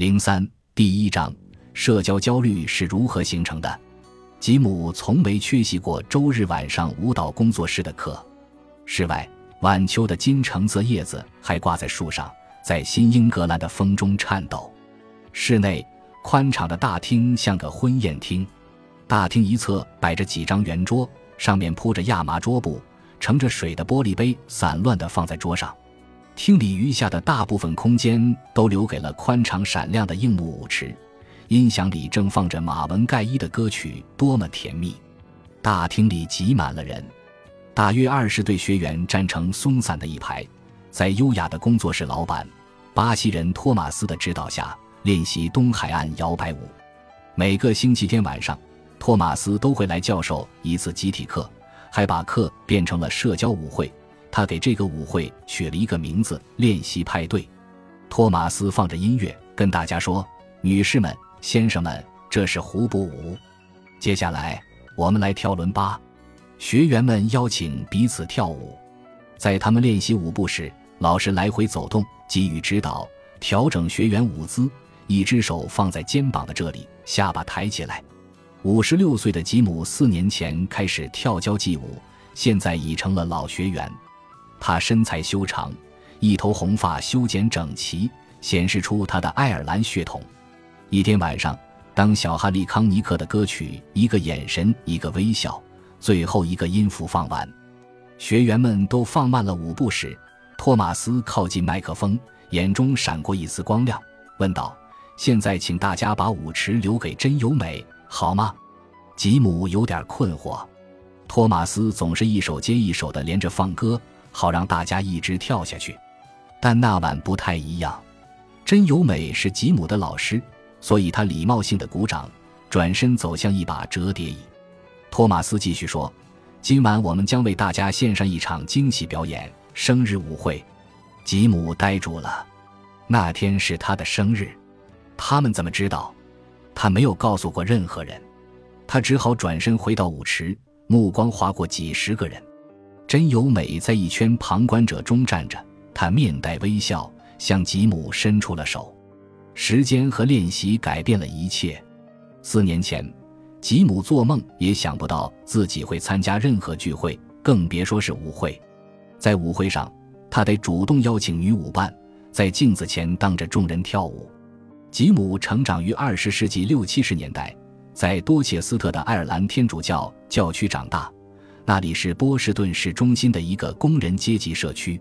零三第一章：社交焦虑是如何形成的？吉姆从没缺席过周日晚上舞蹈工作室的课。室外，晚秋的金橙色叶子还挂在树上，在新英格兰的风中颤抖。室内，宽敞的大厅像个婚宴厅。大厅一侧摆着几张圆桌，上面铺着亚麻桌布，盛着水的玻璃杯散乱地放在桌上。厅里余下的大部分空间都留给了宽敞闪亮的硬木舞池，音响里正放着马文盖伊的歌曲，多么甜蜜！大厅里挤满了人，大约二十对学员站成松散的一排，在优雅的工作室老板巴西人托马斯的指导下练习东海岸摇摆舞。每个星期天晚上，托马斯都会来教授一次集体课，还把课变成了社交舞会。他给这个舞会取了一个名字——练习派对。托马斯放着音乐，跟大家说：“女士们、先生们，这是胡步舞。接下来，我们来跳伦巴。”学员们邀请彼此跳舞。在他们练习舞步时，老师来回走动，给予指导，调整学员舞姿。一只手放在肩膀的这里，下巴抬起来。五十六岁的吉姆四年前开始跳交际舞，现在已成了老学员。他身材修长，一头红发修剪整齐，显示出他的爱尔兰血统。一天晚上，当小哈利·康尼克的歌曲《一个眼神，一个微笑》最后一个音符放完，学员们都放慢了舞步时，托马斯靠近麦克风，眼中闪过一丝光亮，问道：“现在，请大家把舞池留给真由美，好吗？”吉姆有点困惑。托马斯总是一首接一首的连着放歌。好让大家一直跳下去，但那晚不太一样。真由美是吉姆的老师，所以他礼貌性的鼓掌，转身走向一把折叠椅。托马斯继续说：“今晚我们将为大家献上一场惊喜表演——生日舞会。”吉姆呆住了。那天是他的生日，他们怎么知道？他没有告诉过任何人。他只好转身回到舞池，目光划过几十个人。真由美在一圈旁观者中站着，她面带微笑，向吉姆伸出了手。时间和练习改变了一切。四年前，吉姆做梦也想不到自己会参加任何聚会，更别说是舞会。在舞会上，他得主动邀请女舞伴，在镜子前当着众人跳舞。吉姆成长于二十世纪六七十年代，在多切斯特的爱尔兰天主教教区长大。那里是波士顿市中心的一个工人阶级社区。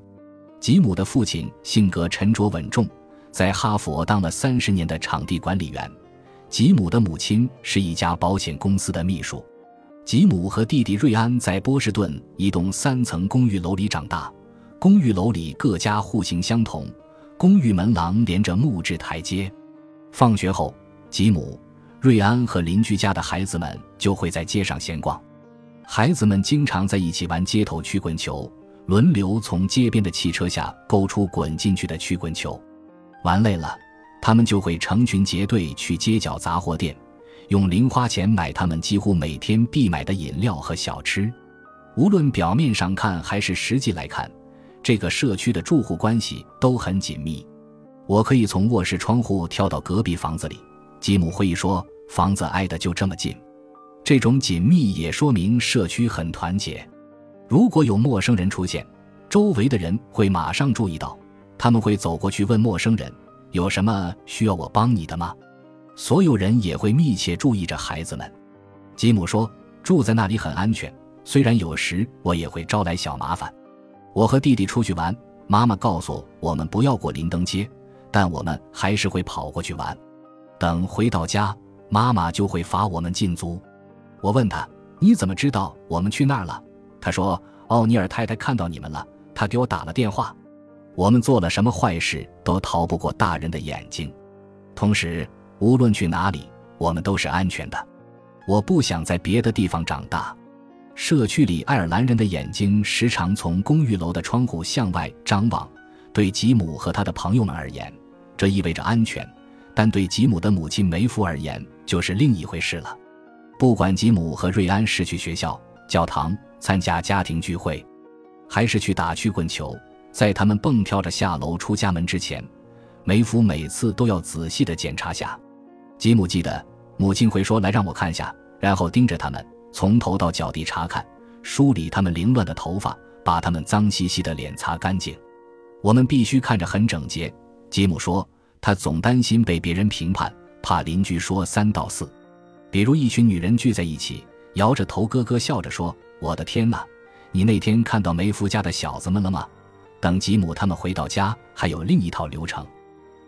吉姆的父亲性格沉着稳重，在哈佛当了三十年的场地管理员。吉姆的母亲是一家保险公司的秘书。吉姆和弟弟瑞安在波士顿一栋三层公寓楼里长大。公寓楼里各家户型相同，公寓门廊连着木质台阶。放学后，吉姆、瑞安和邻居家的孩子们就会在街上闲逛。孩子们经常在一起玩街头曲棍球，轮流从街边的汽车下勾出滚进去的曲棍球。玩累了，他们就会成群结队去街角杂货店，用零花钱买他们几乎每天必买的饮料和小吃。无论表面上看还是实际来看，这个社区的住户关系都很紧密。我可以从卧室窗户跳到隔壁房子里，吉姆会议说，房子挨得就这么近。这种紧密也说明社区很团结。如果有陌生人出现，周围的人会马上注意到，他们会走过去问陌生人：“有什么需要我帮你的吗？”所有人也会密切注意着孩子们。吉姆说：“住在那里很安全，虽然有时我也会招来小麻烦。我和弟弟出去玩，妈妈告诉我们不要过林登街，但我们还是会跑过去玩。等回到家，妈妈就会罚我们禁足。”我问他：“你怎么知道我们去那儿了？”他说：“奥尼尔太太看到你们了，她给我打了电话。我们做了什么坏事都逃不过大人的眼睛。同时，无论去哪里，我们都是安全的。我不想在别的地方长大。社区里爱尔兰人的眼睛时常从公寓楼的窗户向外张望。对吉姆和他的朋友们而言，这意味着安全；但对吉姆的母亲梅芙而言，就是另一回事了。”不管吉姆和瑞安是去学校、教堂参加家庭聚会，还是去打曲棍球，在他们蹦跳着下楼出家门之前，梅芙每次都要仔细的检查下。吉姆记得，母亲会说：“来，让我看下。”然后盯着他们从头到脚地查看，梳理他们凌乱的头发，把他们脏兮兮的脸擦干净。我们必须看着很整洁。吉姆说，他总担心被别人评判，怕邻居说三道四。比如一群女人聚在一起，摇着头咯咯笑着说：“我的天哪，你那天看到梅夫家的小子们了吗？”等吉姆他们回到家，还有另一套流程。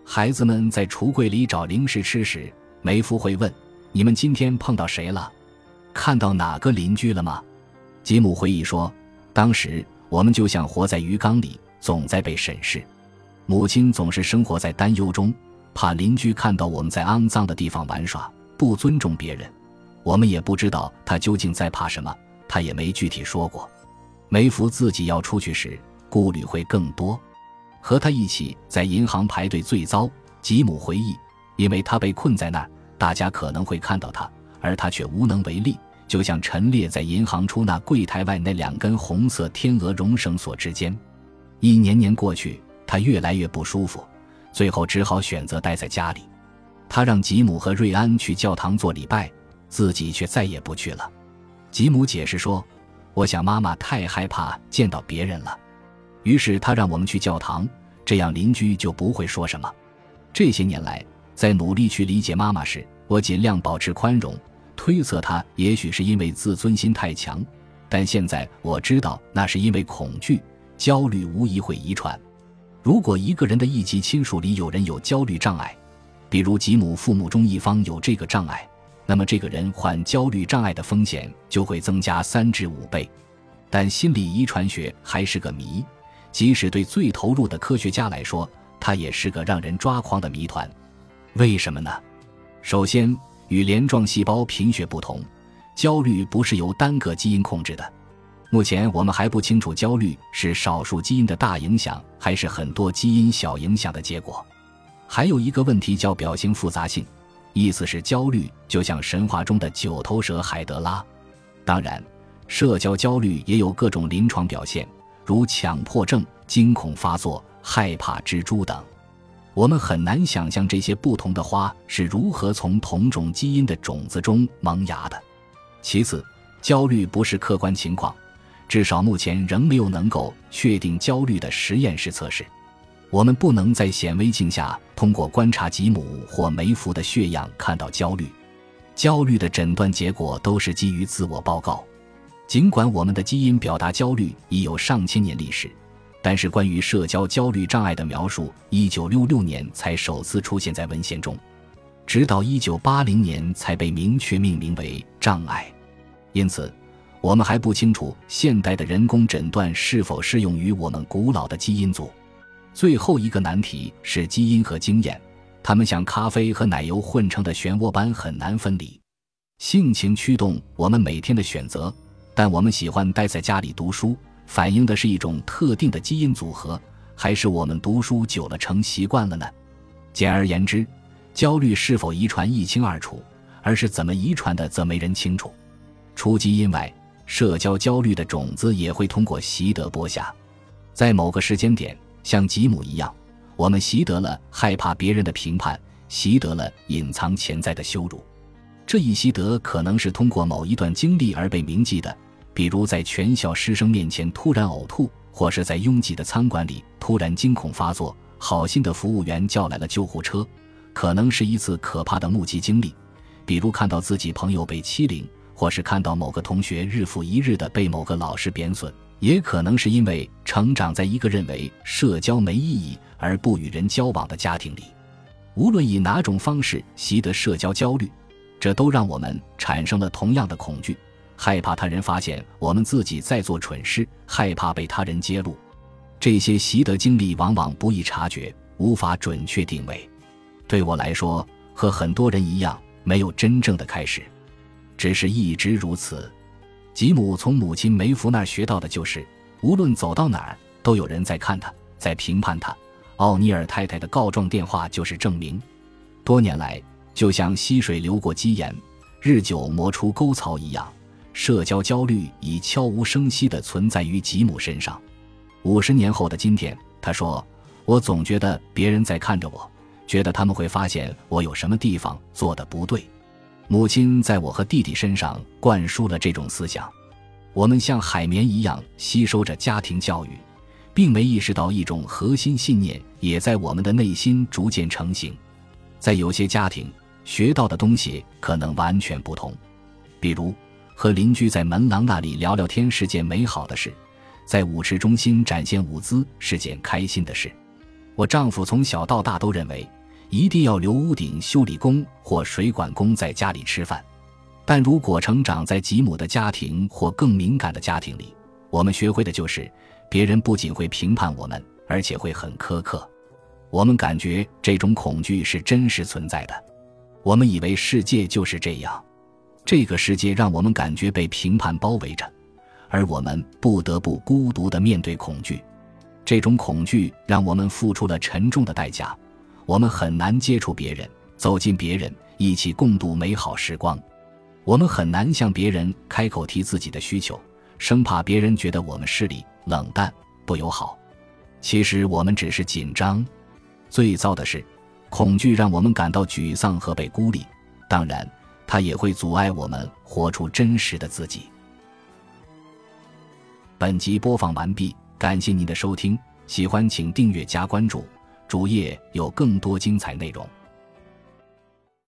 孩子们在橱柜里找零食吃时，梅夫会问：“你们今天碰到谁了？看到哪个邻居了吗？”吉姆回忆说：“当时我们就像活在鱼缸里，总在被审视。母亲总是生活在担忧中，怕邻居看到我们在肮脏的地方玩耍，不尊重别人。我们也不知道他究竟在怕什么，他也没具体说过。梅夫自己要出去时。”顾虑会更多，和他一起在银行排队最糟。吉姆回忆，因为他被困在那儿，大家可能会看到他，而他却无能为力，就像陈列在银行出纳柜台外那两根红色天鹅绒绳索之间。一年年过去，他越来越不舒服，最后只好选择待在家里。他让吉姆和瑞安去教堂做礼拜，自己却再也不去了。吉姆解释说：“我想妈妈太害怕见到别人了。”于是他让我们去教堂，这样邻居就不会说什么。这些年来，在努力去理解妈妈时，我尽量保持宽容，推测她也许是因为自尊心太强，但现在我知道那是因为恐惧、焦虑无疑会遗传。如果一个人的一级亲属里有人有焦虑障碍，比如吉姆父母中一方有这个障碍，那么这个人患焦虑障碍的风险就会增加三至五倍。但心理遗传学还是个谜。即使对最投入的科学家来说，它也是个让人抓狂的谜团。为什么呢？首先，与镰状细胞贫血不同，焦虑不是由单个基因控制的。目前我们还不清楚焦虑是少数基因的大影响，还是很多基因小影响的结果。还有一个问题叫表型复杂性，意思是焦虑就像神话中的九头蛇海德拉。当然，社交焦虑也有各种临床表现。如强迫症、惊恐发作、害怕蜘蛛等，我们很难想象这些不同的花是如何从同种基因的种子中萌芽的。其次，焦虑不是客观情况，至少目前仍没有能够确定焦虑的实验室测试。我们不能在显微镜下通过观察吉姆或梅芙的血样看到焦虑。焦虑的诊断结果都是基于自我报告。尽管我们的基因表达焦虑已有上千年历史，但是关于社交焦虑障碍的描述，一九六六年才首次出现在文献中，直到一九八零年才被明确命名为障碍。因此，我们还不清楚现代的人工诊断是否适用于我们古老的基因组。最后一个难题是基因和经验，它们像咖啡和奶油混成的漩涡般很难分离。性情驱动我们每天的选择。但我们喜欢待在家里读书，反映的是一种特定的基因组合，还是我们读书久了成习惯了呢？简而言之，焦虑是否遗传一清二楚，而是怎么遗传的则没人清楚。除基因外，社交焦虑的种子也会通过习得播下。在某个时间点，像吉姆一样，我们习得了害怕别人的评判，习得了隐藏潜在的羞辱。这一习得可能是通过某一段经历而被铭记的，比如在全校师生面前突然呕吐，或是在拥挤的餐馆里突然惊恐发作，好心的服务员叫来了救护车；可能是一次可怕的目击经历，比如看到自己朋友被欺凌，或是看到某个同学日复一日的被某个老师贬损；也可能是因为成长在一个认为社交没意义而不与人交往的家庭里。无论以哪种方式习得社交焦虑。这都让我们产生了同样的恐惧，害怕他人发现我们自己在做蠢事，害怕被他人揭露。这些习得经历往往不易察觉，无法准确定位。对我来说，和很多人一样，没有真正的开始，只是一直如此。吉姆从母亲梅芙那儿学到的就是，无论走到哪儿，都有人在看他，在评判他。奥尼尔太太的告状电话就是证明。多年来。就像溪水流过基岩，日久磨出沟槽一样，社交焦虑已悄无声息地存在于吉姆身上。五十年后的今天，他说：“我总觉得别人在看着我，觉得他们会发现我有什么地方做的不对。母亲在我和弟弟身上灌输了这种思想。我们像海绵一样吸收着家庭教育，并没意识到一种核心信念也在我们的内心逐渐成型。在有些家庭，学到的东西可能完全不同。比如，和邻居在门廊那里聊聊天是件美好的事，在舞池中心展现舞姿是件开心的事。我丈夫从小到大都认为，一定要留屋顶修理工或水管工在家里吃饭。但如果成长在吉姆的家庭或更敏感的家庭里，我们学会的就是，别人不仅会评判我们，而且会很苛刻。我们感觉这种恐惧是真实存在的。我们以为世界就是这样，这个世界让我们感觉被评判包围着，而我们不得不孤独地面对恐惧。这种恐惧让我们付出了沉重的代价。我们很难接触别人，走进别人，一起共度美好时光。我们很难向别人开口提自己的需求，生怕别人觉得我们势利、冷淡、不友好。其实我们只是紧张。最糟的是，恐惧让我们感到沮丧和被孤立。当然，它也会阻碍我们活出真实的自己。本集播放完毕，感谢您的收听。喜欢请订阅加关注，主页有更多精彩内容。